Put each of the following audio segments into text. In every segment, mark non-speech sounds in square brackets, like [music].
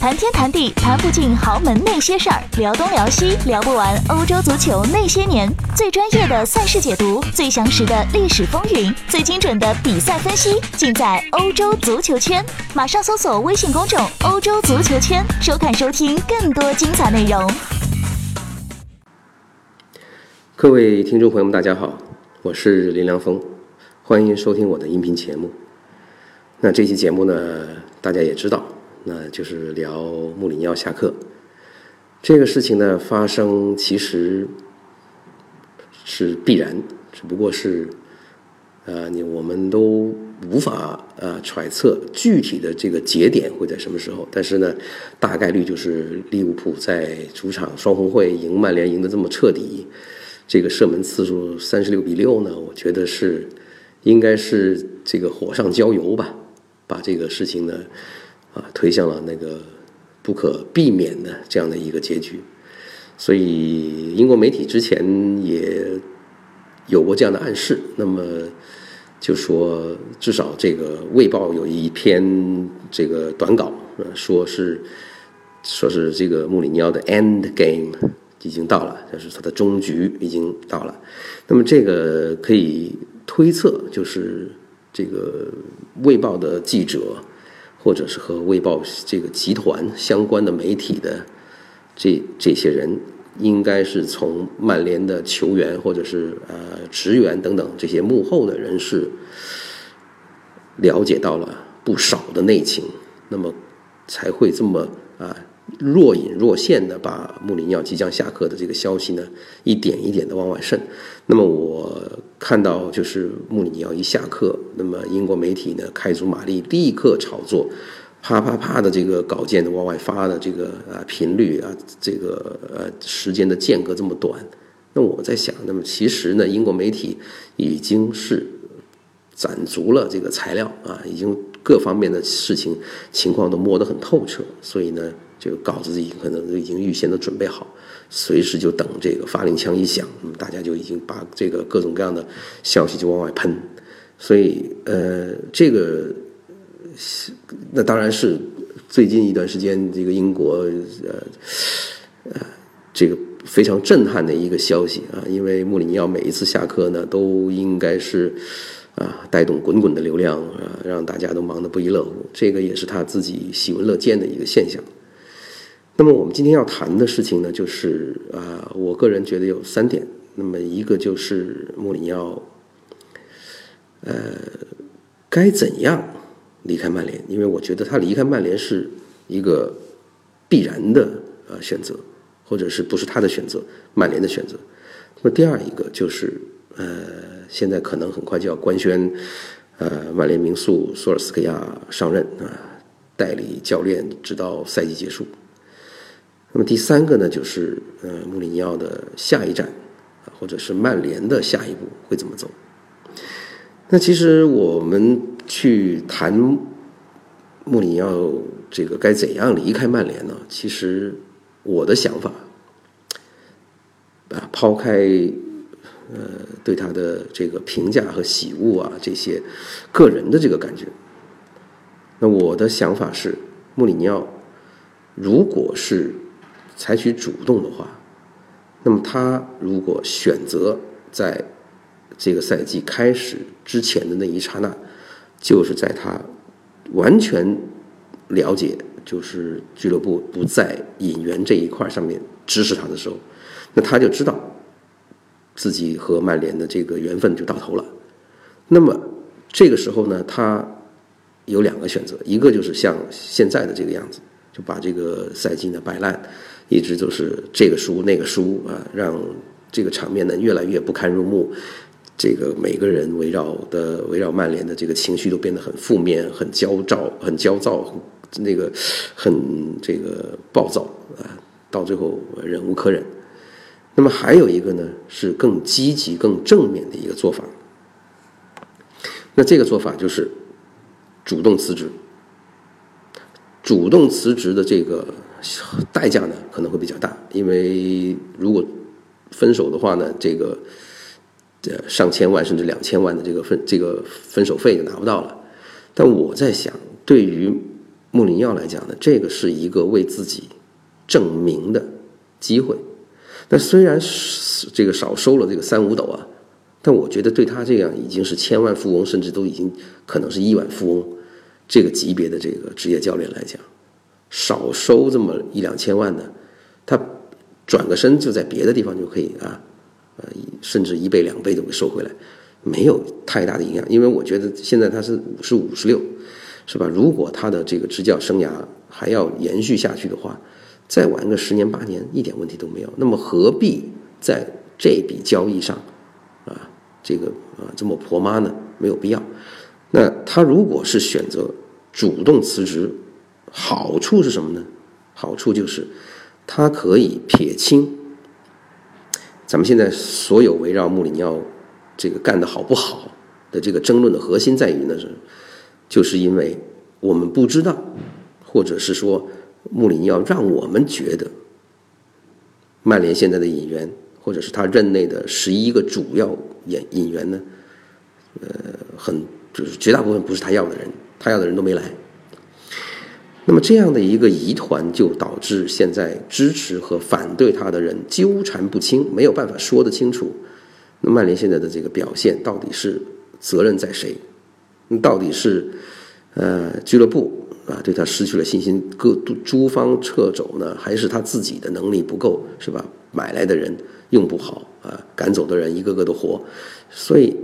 谈天谈地谈不尽豪门那些事儿，聊东聊西聊不完欧洲足球那些年。最专业的赛事解读，最详实的历史风云，最精准的比赛分析，尽在欧洲足球圈。马上搜索微信公众“欧洲足球圈”，收看收听更多精彩内容。各位听众朋友们，大家好，我是林良锋，欢迎收听我的音频节目。那这期节目呢，大家也知道。那就是聊穆里尼奥下课这个事情呢，发生其实是必然，只不过是呃，你我们都无法呃揣测具体的这个节点会在什么时候。但是呢，大概率就是利物浦在主场双红会赢曼联赢得这么彻底，这个射门次数三十六比六呢，我觉得是应该是这个火上浇油吧，把这个事情呢。啊，推向了那个不可避免的这样的一个结局，所以英国媒体之前也有过这样的暗示。那么就说，至少这个《卫报》有一篇这个短稿，说是说是这个穆里尼奥的 end game 已经到了，就是他的终局已经到了。那么这个可以推测，就是这个《卫报》的记者。或者是和《卫报》这个集团相关的媒体的这这些人，应该是从曼联的球员或者是呃职员等等这些幕后的人士了解到了不少的内情，那么才会这么啊。若隐若现的把穆里尼奥即将下课的这个消息呢，一点一点的往外渗。那么我看到就是穆里尼奥一下课，那么英国媒体呢开足马力，立刻炒作，啪啪啪的这个稿件的往外发的这个啊频率啊，这个呃时间的间隔这么短。那我在想，那么其实呢，英国媒体已经是攒足了这个材料啊，已经各方面的事情情况都摸得很透彻，所以呢。这个稿子已经可能已经预先都准备好，随时就等这个发令枪一响，那么大家就已经把这个各种各样的消息就往外喷，所以呃，这个那当然是最近一段时间这个英国呃呃这个非常震撼的一个消息啊，因为穆里尼奥每一次下课呢，都应该是啊带动滚滚的流量啊，让大家都忙得不亦乐乎，这个也是他自己喜闻乐见的一个现象。那么我们今天要谈的事情呢，就是啊，我个人觉得有三点。那么一个就是穆里尼奥，呃，该怎样离开曼联？因为我觉得他离开曼联是一个必然的呃选择，或者是不是他的选择，曼联的选择。那么第二一个就是呃，现在可能很快就要官宣，呃，曼联名宿索尔斯克亚上任啊，代理教练直到赛季结束。那么第三个呢，就是呃，穆里尼奥的下一站，或者是曼联的下一步会怎么走？那其实我们去谈穆里尼奥这个该怎样离开曼联呢？其实我的想法啊，抛开呃对他的这个评价和喜恶啊这些个人的这个感觉，那我的想法是，穆里尼奥如果是采取主动的话，那么他如果选择在这个赛季开始之前的那一刹那，就是在他完全了解就是俱乐部不在引援这一块上面支持他的时候，那他就知道自己和曼联的这个缘分就到头了。那么这个时候呢，他有两个选择，一个就是像现在的这个样子，就把这个赛季呢摆烂。一直都是这个输那个输啊，让这个场面呢越来越不堪入目。这个每个人围绕的围绕曼联的这个情绪都变得很负面、很焦躁、很焦躁、那个很这个暴躁啊，到最后忍无可忍。那么还有一个呢，是更积极、更正面的一个做法。那这个做法就是主动辞职。主动辞职的这个。代价呢可能会比较大，因为如果分手的话呢，这个呃上千万甚至两千万的这个分这个分手费就拿不到了。但我在想，对于穆里尼奥来讲呢，这个是一个为自己证明的机会。那虽然是这个少收了这个三五斗啊，但我觉得对他这样已经是千万富翁，甚至都已经可能是亿万富翁这个级别的这个职业教练来讲，少收这么一两千万呢，他转个身就在别的地方就可以啊，呃，甚至一倍两倍都给收回来，没有太大的影响。因为我觉得现在他是五十五十六。是吧？如果他的这个执教生涯还要延续下去的话，再玩个十年八年一点问题都没有。那么何必在这笔交易上，啊，这个啊这么婆妈呢？没有必要。那他如果是选择主动辞职，好处是什么呢？好处就是他可以撇清咱们现在所有围绕穆里尼奥这个干的好不好的这个争论的核心在于呢是。就是因为我们不知道，或者是说穆里尼奥让我们觉得，曼联现在的引援，或者是他任内的十一个主要引引援呢，呃，很就是绝大部分不是他要的人，他要的人都没来。那么这样的一个疑团，就导致现在支持和反对他的人纠缠不清，没有办法说得清楚。那曼联现在的这个表现，到底是责任在谁？到底是，呃，俱乐部啊对他失去了信心，各诸方撤走呢，还是他自己的能力不够，是吧？买来的人用不好啊，赶走的人一个个都活，所以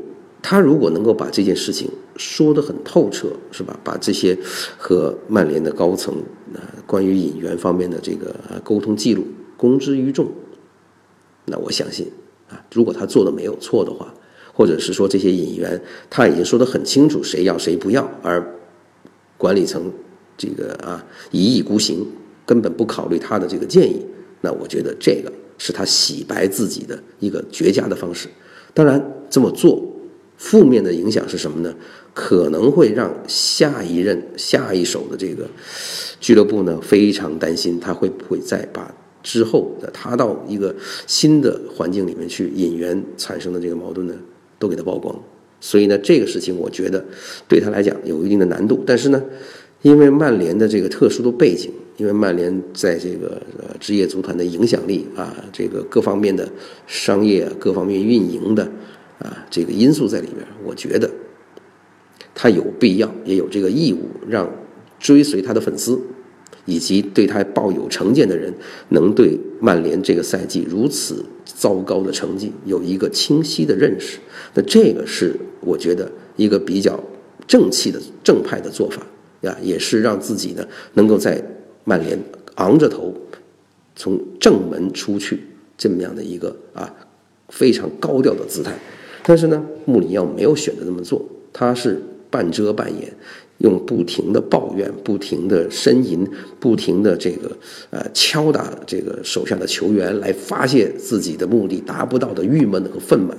他如果能够把这件事情说得很透彻，是吧？把这些和曼联的高层啊关于引援方面的这个沟通记录公之于众，那我相信啊，如果他做的没有错的话。或者是说这些引援他已经说得很清楚谁要谁不要，而管理层这个啊一意孤行，根本不考虑他的这个建议。那我觉得这个是他洗白自己的一个绝佳的方式。当然这么做负面的影响是什么呢？可能会让下一任下一手的这个俱乐部呢非常担心，他会不会再把之后的他到一个新的环境里面去引援产生的这个矛盾呢？都给他曝光，所以呢，这个事情我觉得对他来讲有一定的难度。但是呢，因为曼联的这个特殊的背景，因为曼联在这个呃职业足坛的影响力啊，这个各方面的商业各方面运营的啊这个因素在里边，我觉得他有必要也有这个义务让追随他的粉丝。以及对他抱有成见的人，能对曼联这个赛季如此糟糕的成绩有一个清晰的认识，那这个是我觉得一个比较正气的正派的做法呀，也是让自己呢能够在曼联昂着头从正门出去这么样的一个啊非常高调的姿态。但是呢，穆里尼奥没有选择这么做，他是半遮半掩。用不停的抱怨、不停的呻吟、不停的这个呃敲打这个手下的球员来发泄自己的目的达不到的郁闷和愤懑，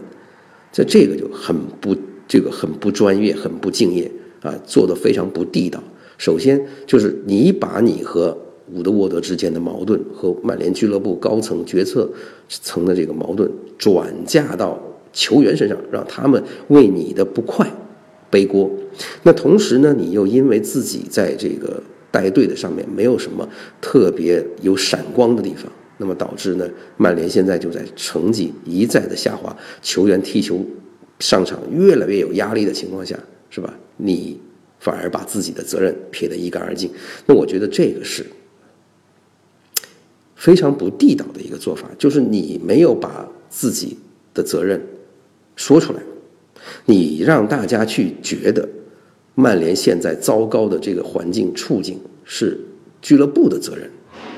在这个就很不这个很不专业、很不敬业啊，做的非常不地道。首先就是你把你和伍德沃德之间的矛盾和曼联俱乐部高层决策层的这个矛盾转嫁到球员身上，让他们为你的不快。背锅，那同时呢，你又因为自己在这个带队的上面没有什么特别有闪光的地方，那么导致呢，曼联现在就在成绩一再的下滑，球员踢球上场越来越有压力的情况下，是吧？你反而把自己的责任撇得一干二净，那我觉得这个是非常不地道的一个做法，就是你没有把自己的责任说出来。你让大家去觉得曼联现在糟糕的这个环境处境是俱乐部的责任，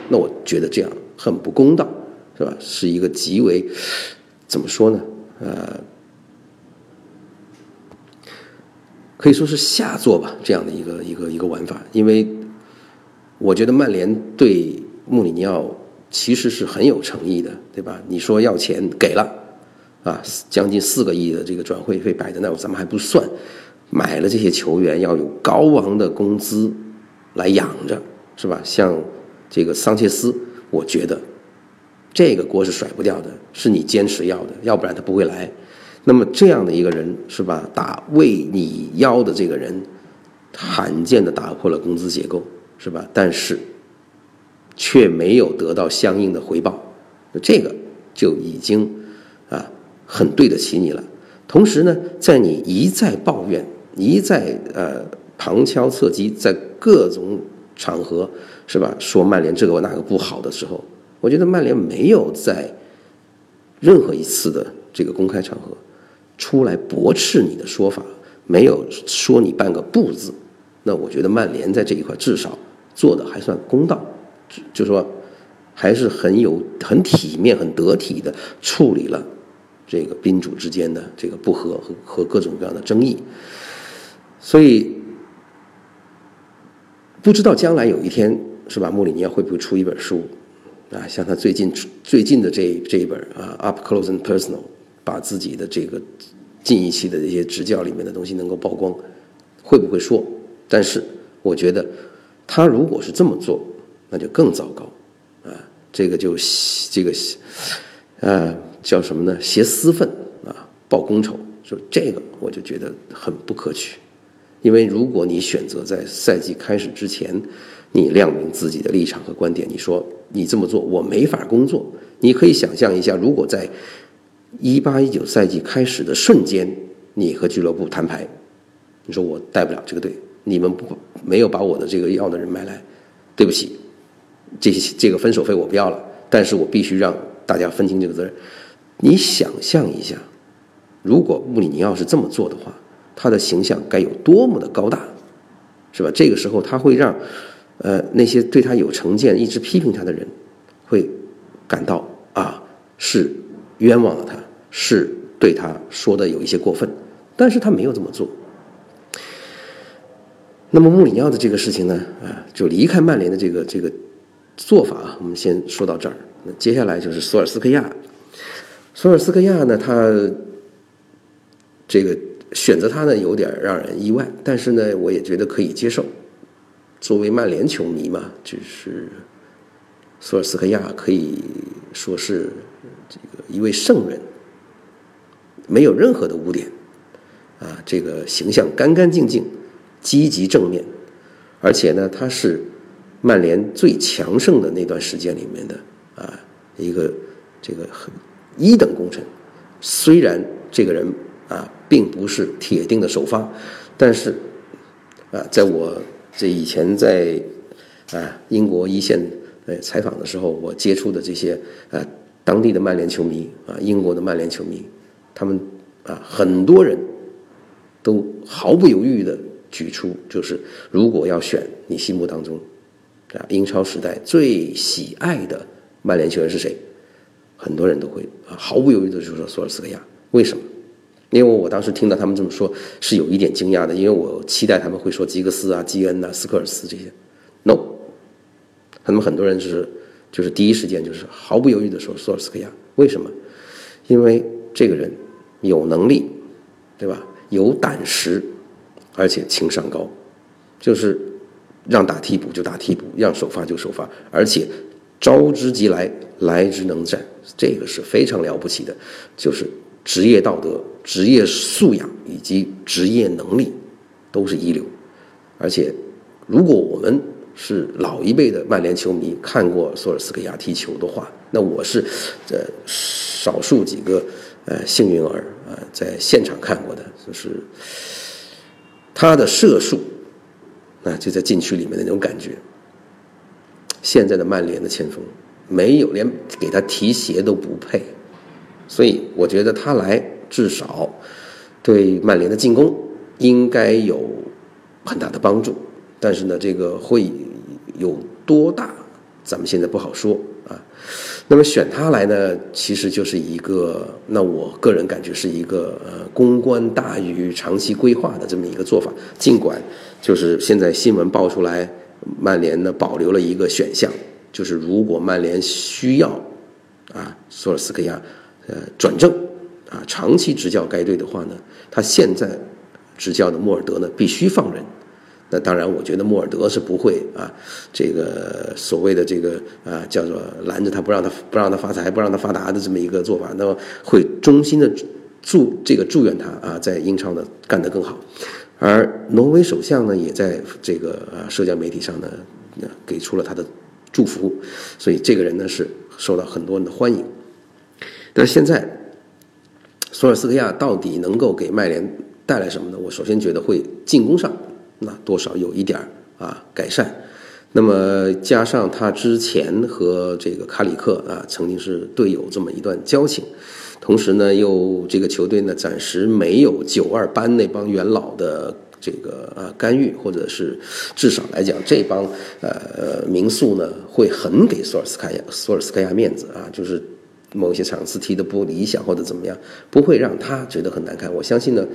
那我觉得这样很不公道，是吧？是一个极为怎么说呢？呃，可以说是下作吧，这样的一个一个一个玩法。因为我觉得曼联对穆里尼奥其实是很有诚意的，对吧？你说要钱给了。啊，将近四个亿的这个转会费摆在那，咱们还不算，买了这些球员要有高昂的工资来养着，是吧？像这个桑切斯，我觉得这个锅是甩不掉的，是你坚持要的，要不然他不会来。那么这样的一个人，是吧？打为你邀的这个人，罕见的打破了工资结构，是吧？但是却没有得到相应的回报，这个就已经啊很对得起你了。同时呢，在你一再抱怨、一再呃旁敲侧击，在各种场合是吧说曼联这个那个不好的时候，我觉得曼联没有在任何一次的这个公开场合出来驳斥你的说法，没有说你半个不字。那我觉得曼联在这一块至少做的还算公道，就说还是很有很体面、很得体的处理了这个宾主之间的这个不和和和各种各样的争议。所以不知道将来有一天是吧，穆里尼奥会不会出一本书啊？像他最近最近的这这一本啊，Up Close and Personal，把自己的这个近一期的这些执教里面的东西能够曝光，会不会说？但是，我觉得他如果是这么做，那就更糟糕，啊，这个就这个，呃，叫什么呢？挟私愤啊，报公仇，说这个我就觉得很不可取。因为如果你选择在赛季开始之前，你亮明自己的立场和观点，你说你这么做我没法工作，你可以想象一下，如果在一八一九赛季开始的瞬间，你和俱乐部摊牌，你说我带不了这个队。你们不没有把我的这个要的人买来，对不起，这些这个分手费我不要了，但是我必须让大家分清这个责任。你想象一下，如果穆里尼奥是这么做的话，他的形象该有多么的高大，是吧？这个时候他会让呃那些对他有成见、一直批评他的人，会感到啊是冤枉了他，是对他说的有一些过分，但是他没有这么做。那么穆里尼奥的这个事情呢，啊，就离开曼联的这个这个做法啊，我们先说到这儿。那接下来就是索尔斯克亚，索尔斯克亚呢，他这个选择他呢，有点让人意外，但是呢，我也觉得可以接受。作为曼联球迷嘛，就是索尔斯克亚可以说是这个一位圣人，没有任何的污点，啊，这个形象干干净净。积极正面，而且呢，他是曼联最强盛的那段时间里面的啊一个这个很一等功臣。虽然这个人啊并不是铁定的首发，但是啊，在我这以前在啊英国一线呃采访的时候，我接触的这些啊当地的曼联球迷啊，英国的曼联球迷，他们啊很多人都毫不犹豫的。举出就是，如果要选你心目当中，啊，英超时代最喜爱的曼联球员是谁？很多人都会啊毫不犹豫的就说索尔斯克亚。为什么？因为我当时听到他们这么说，是有一点惊讶的，因为我期待他们会说吉格斯啊、基恩呐、斯科尔斯这些。No，他们很多人是就是第一时间就是毫不犹豫的说索尔斯克亚。为什么？因为这个人有能力，对吧？有胆识。而且情商高，就是让打替补就打替补，让首发就首发，而且招之即来，来之能战，这个是非常了不起的，就是职业道德、职业素养以及职业能力都是一流。而且，如果我们是老一辈的曼联球迷，看过索尔斯克亚踢球的话，那我是呃少数几个呃幸运儿啊，在现场看过的，就是。他的射术，啊，就在禁区里面的那种感觉。现在的曼联的前锋没有，连给他提鞋都不配，所以我觉得他来至少对曼联的进攻应该有很大的帮助。但是呢，这个会有多大，咱们现在不好说啊。那么选他来呢，其实就是一个，那我个人感觉是一个呃公关大于长期规划的这么一个做法。尽管就是现在新闻爆出来，曼联呢保留了一个选项，就是如果曼联需要啊索尔斯克亚呃转正啊长期执教该队的话呢，他现在执教的莫尔德呢必须放人。那当然，我觉得莫尔德是不会啊，这个所谓的这个啊，叫做拦着他不让他不让他发财不让他发达的这么一个做法，那么会衷心的祝这个祝愿他啊，在英超呢干得更好。而挪威首相呢，也在这个啊社交媒体上呢，给出了他的祝福，所以这个人呢是受到很多人的欢迎。但是现在，索尔斯克亚到底能够给曼联带来什么呢？我首先觉得会进攻上，那多少有一点啊改善。那么加上他之前和这个卡里克啊曾经是队友这么一段交情，同时呢又这个球队呢暂时没有九二班那帮元老的这个啊干预，或者是至少来讲这帮呃民宿呢会很给索尔斯克亚索尔斯克亚面子啊，就是某些场次踢的不理想或者怎么样，不会让他觉得很难看。我相信呢。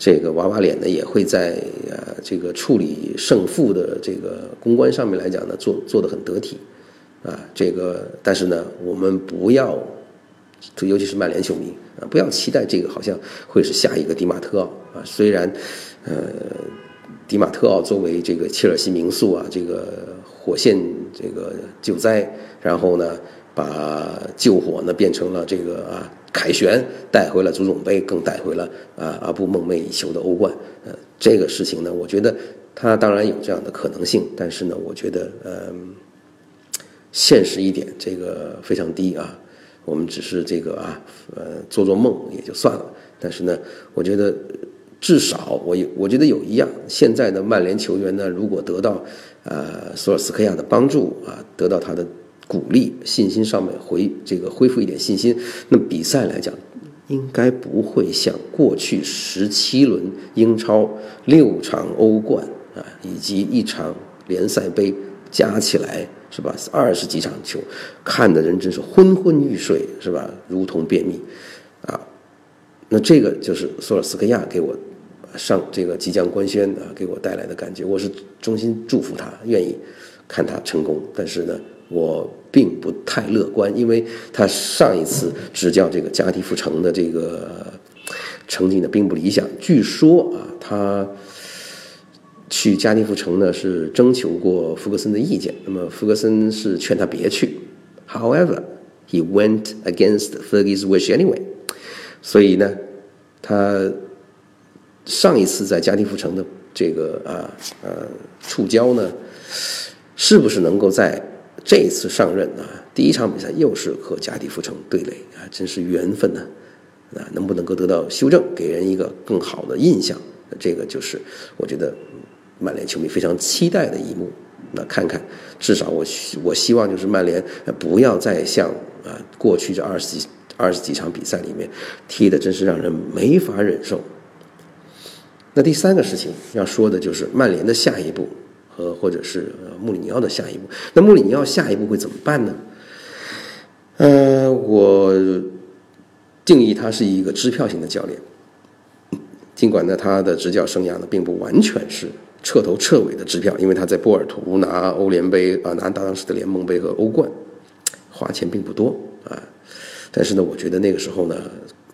这个娃娃脸呢，也会在呃这个处理胜负的这个公关上面来讲呢，做做得很得体，啊，这个但是呢，我们不要，尤其是曼联球迷啊，不要期待这个好像会是下一个迪马特奥啊。虽然，呃，迪马特奥作为这个切尔西名宿啊，这个火线这个救灾，然后呢。把救火呢变成了这个啊凯旋，带回了足总杯，更带回了啊阿布梦寐以求的欧冠。呃，这个事情呢，我觉得他当然有这样的可能性，但是呢，我觉得呃，现实一点，这个非常低啊。我们只是这个啊呃做做梦也就算了。但是呢，我觉得至少我有，我觉得有一样，现在的曼联球员呢，如果得到呃索尔斯克亚的帮助啊，得到他的。鼓励信心上面回这个恢复一点信心，那比赛来讲，应该不会像过去十七轮英超六场欧冠啊，以及一场联赛杯加起来是吧？二十几场球，看的人真是昏昏欲睡是吧？如同便秘啊！那这个就是索尔斯克亚给我上这个即将官宣啊，给我带来的感觉。我是衷心祝福他，愿意看他成功，但是呢。我并不太乐观，因为他上一次执教这个加迪夫城的这个成绩呢并不理想。据说啊，他去加迪夫城呢是征求过福格森的意见，那么福格森是劝他别去。However, he went against Fergie's wish anyway。所以呢，他上一次在加迪夫城的这个啊呃触礁呢，是不是能够在？这一次上任啊，第一场比赛又是和加迪夫城对垒啊，真是缘分呢。啊，能不能够得到修正，给人一个更好的印象？这个就是我觉得曼联球迷非常期待的一幕。那看看，至少我我希望就是曼联不要再像啊过去这二十几二十几场比赛里面踢的，真是让人没法忍受。那第三个事情要说的就是曼联的下一步。和，或者是穆里尼奥的下一步，那穆里尼奥下一步会怎么办呢？呃，我定义他是一个支票型的教练，尽管呢他的执教生涯呢并不完全是彻头彻尾的支票，因为他在波尔图拿欧联杯啊，拿当时的联盟杯和欧冠，花钱并不多啊，但是呢，我觉得那个时候呢。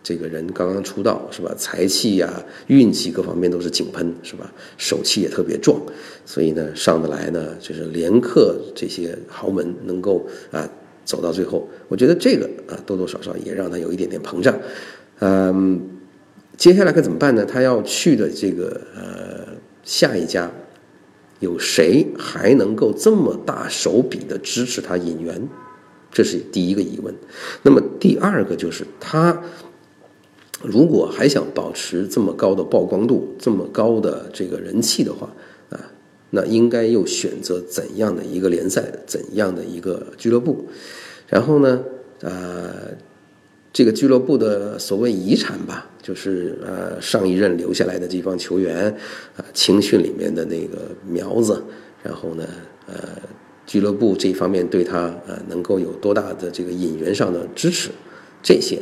这个人刚刚出道是吧？才气呀、运气各方面都是井喷是吧？手气也特别壮，所以呢，上得来呢，就是连克这些豪门，能够啊走到最后。我觉得这个啊，多多少少也让他有一点点膨胀。嗯，接下来该怎么办呢？他要去的这个呃下一家，有谁还能够这么大手笔的支持他引援？这是第一个疑问。那么第二个就是他。如果还想保持这么高的曝光度、这么高的这个人气的话，啊，那应该又选择怎样的一个联赛、怎样的一个俱乐部？然后呢，呃，这个俱乐部的所谓遗产吧，就是呃上一任留下来的这帮球员，啊青训里面的那个苗子，然后呢，呃，俱乐部这方面对他呃能够有多大的这个引援上的支持，这些。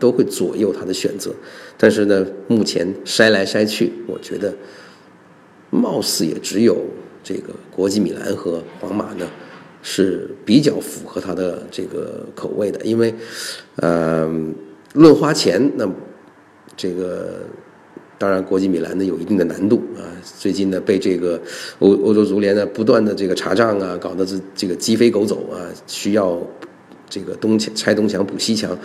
都会左右他的选择，但是呢，目前筛来筛去，我觉得，貌似也只有这个国际米兰和皇马呢，是比较符合他的这个口味的。因为，呃，论花钱，那这个当然国际米兰呢有一定的难度啊。最近呢，被这个欧欧洲足联呢不断的这个查账啊，搞得这这个鸡飞狗走啊，需要。这个东墙拆东墙补西墙，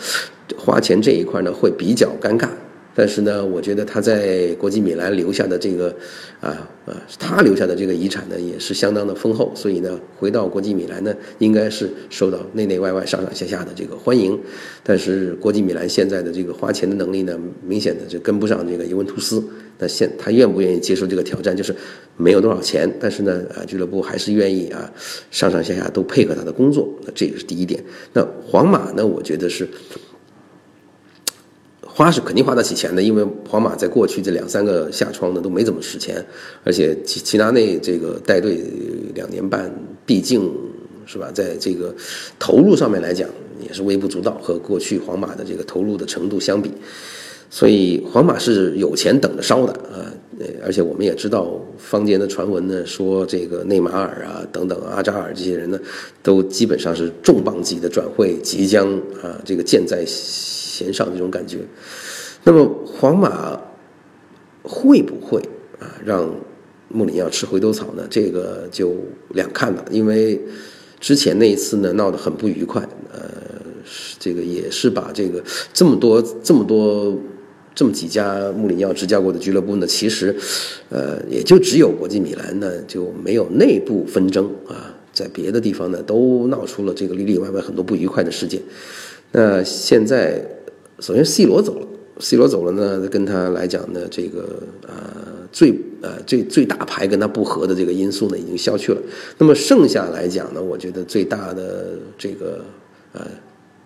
花钱这一块呢会比较尴尬但是呢，我觉得他在国际米兰留下的这个，啊啊，他留下的这个遗产呢，也是相当的丰厚。所以呢，回到国际米兰呢，应该是受到内内外外、上上下下的这个欢迎。但是国际米兰现在的这个花钱的能力呢，明显的就跟不上这个尤文图斯。那现他愿不愿意接受这个挑战？就是没有多少钱，但是呢，啊，俱乐部还是愿意啊，上上下下都配合他的工作。那这个是第一点。那皇马呢，我觉得是。花是肯定花得起钱的，因为皇马在过去这两三个夏窗呢都没怎么使钱，而且齐齐达内这个带队两年半，毕竟是吧，在这个投入上面来讲也是微不足道，和过去皇马的这个投入的程度相比，所以皇马是有钱等着烧的啊！而且我们也知道坊间的传闻呢，说这个内马尔啊等等阿扎尔这些人呢，都基本上是重磅级的转会，即将啊这个箭在。弦上这种感觉，那么皇马会不会啊让穆里尼奥吃回头草呢？这个就两看了，因为之前那一次呢闹得很不愉快，呃，这个也是把这个这么多这么多这么几家穆里尼奥执教过的俱乐部呢，其实呃也就只有国际米兰呢就没有内部纷争啊，在别的地方呢都闹出了这个里里外外很多不愉快的事件，那现在。首先，C 罗走了，C 罗走了呢，跟他来讲呢，这个呃最呃最最大牌跟他不和的这个因素呢，已经消去了。那么剩下来讲呢，我觉得最大的这个呃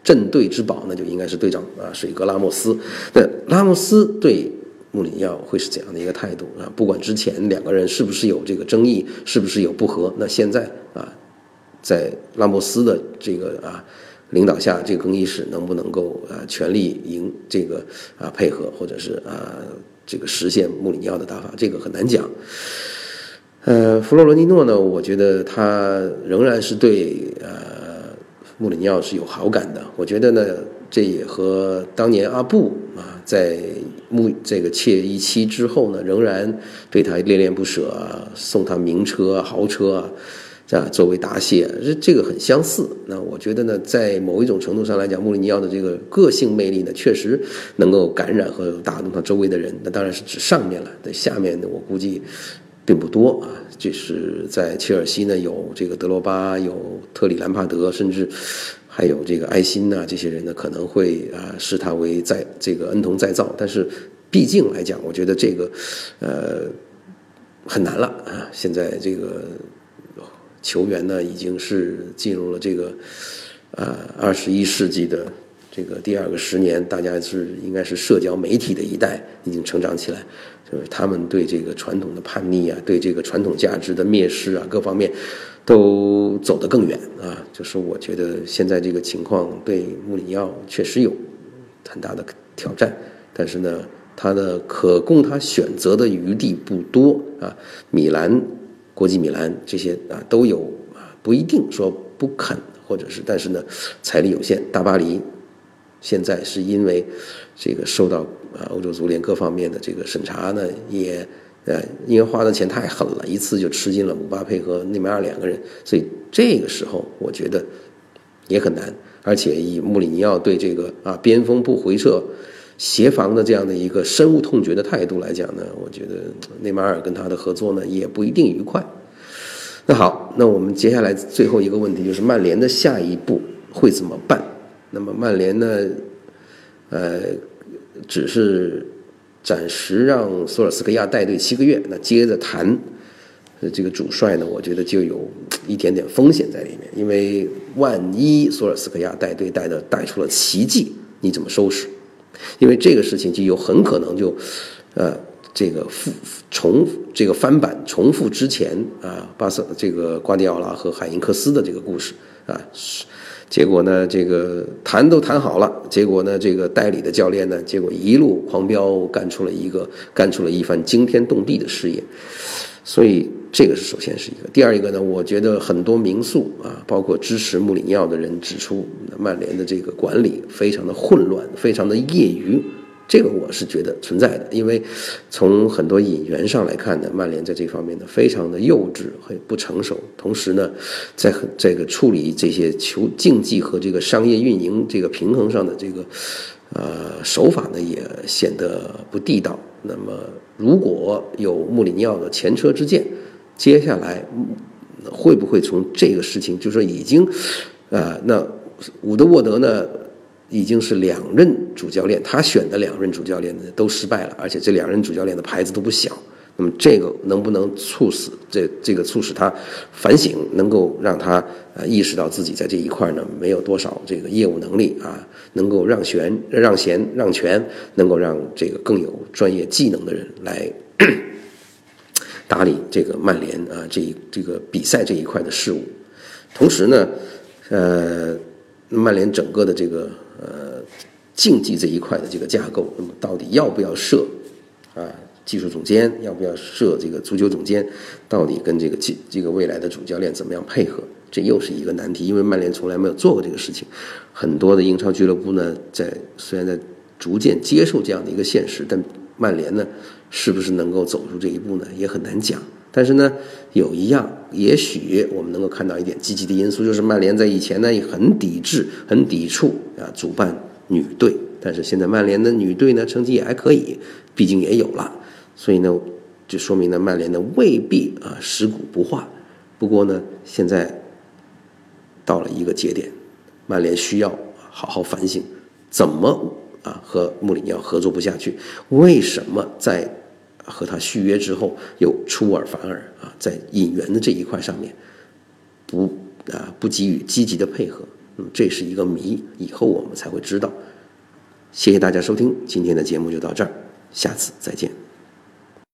镇队之宝，那就应该是队长啊，水格拉莫斯。那拉莫斯对穆里尼奥会是怎样的一个态度啊？不管之前两个人是不是有这个争议，是不是有不和，那现在啊，在拉莫斯的这个啊。领导下，这个更衣室能不能够啊全力赢这个啊配合，或者是啊这个实现穆里尼奥的打法，这个很难讲。呃，弗洛伦蒂诺呢，我觉得他仍然是对呃穆里尼奥是有好感的。我觉得呢，这也和当年阿布啊在穆这个切一期之后呢，仍然对他恋恋不舍啊，送他名车豪车啊。啊，作为答谢，这这个很相似。那我觉得呢，在某一种程度上来讲，穆里尼奥的这个个性魅力呢，确实能够感染和打动他周围的人。那当然是指上面了，在下面呢，我估计并不多啊。就是在切尔西呢，有这个德罗巴，有特里兰帕德，甚至还有这个埃辛呐，这些人呢，可能会啊视他为在这个恩同再造。但是毕竟来讲，我觉得这个呃很难了啊。现在这个。球员呢，已经是进入了这个，呃，二十一世纪的这个第二个十年，大家是应该是社交媒体的一代，已经成长起来，就是他们对这个传统的叛逆啊，对这个传统价值的蔑视啊，各方面都走得更远啊。就是我觉得现在这个情况对穆里尼奥确实有很大的挑战，但是呢，他的可供他选择的余地不多啊，米兰。国际米兰这些啊都有啊，不一定说不肯，或者是，但是呢，财力有限。大巴黎现在是因为这个受到啊欧洲足联各方面的这个审查呢，也呃因为花的钱太狠了，一次就吃进了姆巴佩和内马尔两个人，所以这个时候我觉得也很难。而且以穆里尼奥对这个啊边锋不回撤。协防的这样的一个深恶痛绝的态度来讲呢，我觉得内马尔跟他的合作呢也不一定愉快。那好，那我们接下来最后一个问题就是曼联的下一步会怎么办？那么曼联呢，呃，只是暂时让索尔斯克亚带队七个月，那接着谈这个主帅呢，我觉得就有一点点风险在里面，因为万一索尔斯克亚带队带的带出了奇迹，你怎么收拾？因为这个事情就有很可能就，呃，这个复重这个翻版重复之前啊，巴塞这个瓜迪奥拉和海因克斯的这个故事啊，结果呢，这个谈都谈好了，结果呢，这个代理的教练呢，结果一路狂飙，干出了一个干出了一番惊天动地的事业，所以。这个是首先是一个，第二一个呢，我觉得很多民宿啊，包括支持穆里尼奥的人指出，曼联的这个管理非常的混乱，非常的业余，这个我是觉得存在的，因为从很多引援上来看呢，曼联在这方面呢非常的幼稚和不成熟，同时呢，在这个处理这些球竞技和这个商业运营这个平衡上的这个呃，手法呢也显得不地道。那么，如果有穆里尼奥的前车之鉴，接下来会不会从这个事情，就说已经，呃，那伍德沃德呢，已经是两任主教练，他选的两任主教练呢都失败了，而且这两任主教练的牌子都不小。那么这个能不能促使这这个促使他反省，能够让他呃意识到自己在这一块呢没有多少这个业务能力啊，能够让权让贤让权，能够让这个更有专业技能的人来 [coughs] 打理这个曼联啊这一这个比赛这一块的事务。同时呢，呃，曼联整个的这个呃竞技这一块的这个架构，那么到底要不要设啊？技术总监要不要设这个足球总监？到底跟这个这这个未来的主教练怎么样配合？这又是一个难题，因为曼联从来没有做过这个事情。很多的英超俱乐部呢，在虽然在逐渐接受这样的一个现实，但曼联呢，是不是能够走出这一步呢？也很难讲。但是呢，有一样，也许我们能够看到一点积极的因素，就是曼联在以前呢也很抵制、很抵触啊主办女队，但是现在曼联的女队呢成绩也还可以，毕竟也有了。所以呢，就说明呢，曼联呢未必啊食古不化。不过呢，现在到了一个节点，曼联需要好好反省，怎么啊和穆里尼奥合作不下去？为什么在和他续约之后又出尔反尔啊？在引援的这一块上面，不啊不给予积极的配合，那么这是一个谜，以后我们才会知道。谢谢大家收听今天的节目，就到这儿，下次再见。